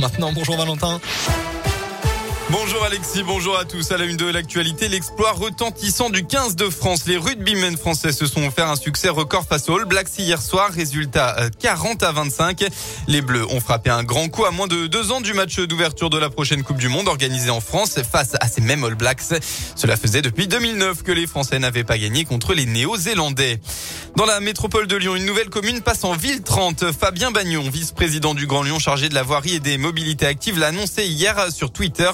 maintenant. Bonjour Valentin. Bonjour Alexis, bonjour à tous. À la une de l'actualité, l'exploit retentissant du 15 de France. Les rugbymen français se sont offert un succès record face aux All Blacks hier soir. Résultat 40 euh, à 25. Les Bleus ont frappé un grand coup à moins de deux ans du match d'ouverture de la prochaine Coupe du Monde organisée en France face à ces mêmes All Blacks. Cela faisait depuis 2009 que les Français n'avaient pas gagné contre les Néo-Zélandais. Dans la métropole de Lyon, une nouvelle commune passe en ville 30. Fabien Bagnon, vice-président du Grand Lyon chargé de la voirie et des mobilités actives, l'a annoncé hier sur Twitter.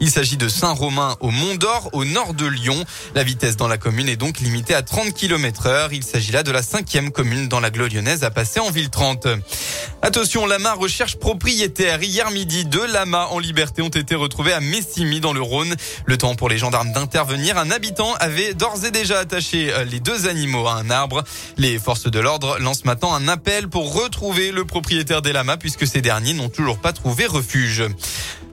Il s'agit de Saint-Romain au Mont d'Or, au nord de Lyon. La vitesse dans la commune est donc limitée à 30 km heure. Il s'agit là de la cinquième commune dans la lyonnaise à passer en ville 30. Attention, Lama recherche propriétaire. Hier midi, deux lamas en liberté ont été retrouvés à Messimy dans le Rhône. Le temps pour les gendarmes d'intervenir. Un habitant avait d'ores et déjà attaché euh, les deux animaux à un arbre. Les forces de l'ordre lancent maintenant un appel pour retrouver le propriétaire des lamas puisque ces derniers n'ont toujours pas trouvé refuge.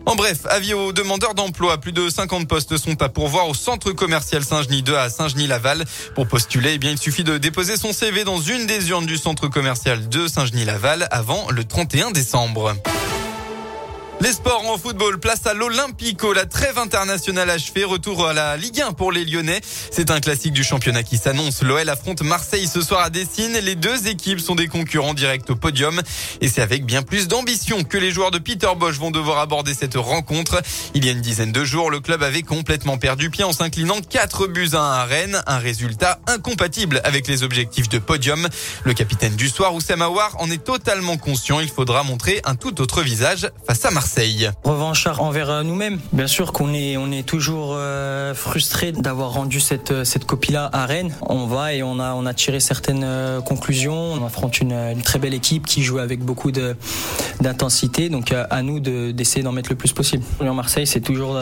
En bref, avis aux demandeurs d'emploi. Plus de 50 postes sont à pourvoir au centre commercial Saint-Genis 2 à Saint-Genis-Laval. Pour postuler, eh bien, il suffit de déposer son CV dans une des urnes du centre commercial de Saint-Genis-Laval avant le 31 décembre. Les sports en football, place à l'Olympico, la trêve internationale achevée, retour à la Ligue 1 pour les Lyonnais. C'est un classique du championnat qui s'annonce. L'OL affronte Marseille ce soir à Dessine. Les deux équipes sont des concurrents directs au podium et c'est avec bien plus d'ambition que les joueurs de Peter Bosch vont devoir aborder cette rencontre. Il y a une dizaine de jours, le club avait complètement perdu pied en s'inclinant 4 buts à 1 à Rennes, un résultat incompatible avec les objectifs de podium. Le capitaine du soir, Oussem Aouar, en est totalement conscient. Il faudra montrer un tout autre visage face à Marseille. Marseille. Revanchard envers euh, nous-mêmes. Bien sûr qu'on est, on est toujours euh, frustré d'avoir rendu cette, euh, cette copie-là à Rennes. On va et on a, on a tiré certaines conclusions. On affronte une, une très belle équipe qui joue avec beaucoup de, d'intensité. Donc à nous d'essayer d'en mettre le plus possible. Lyon-Marseille, c'est toujours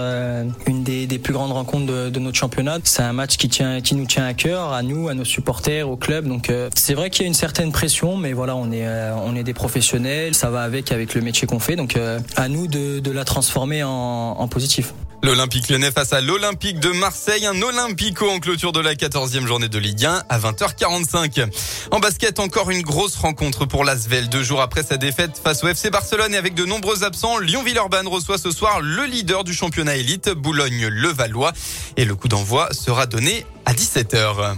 une des, des, plus grandes rencontres de, de notre championnat. C'est un match qui, tient, qui nous tient à cœur, à nous, à nos supporters, au club. Donc c'est vrai qu'il y a une certaine pression, mais voilà, on est, on est des professionnels. Ça va avec avec le métier qu'on fait. Donc à nous de, la transformer en, positif. L'Olympique Lyonnais face à l'Olympique de Marseille, un Olympico en clôture de la 14e journée de Ligue 1 à 20h45. En basket, encore une grosse rencontre pour l'Asvel. Deux jours après sa défaite face au FC Barcelone et avec de nombreux absents, Lyon-Villeurbanne reçoit ce soir le leader du championnat élite, Boulogne-Levallois. Et le coup d'envoi sera donné à 17h.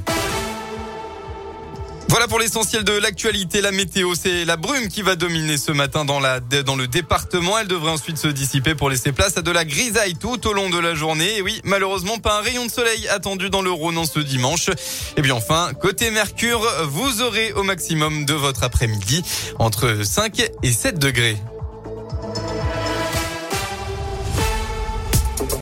Voilà pour l'essentiel de l'actualité. La météo, c'est la brume qui va dominer ce matin dans, la, dans le département. Elle devrait ensuite se dissiper pour laisser place à de la grisaille tout au long de la journée. Et oui, malheureusement, pas un rayon de soleil attendu dans le Rhône en ce dimanche. Et bien enfin, côté Mercure, vous aurez au maximum de votre après-midi entre 5 et 7 degrés.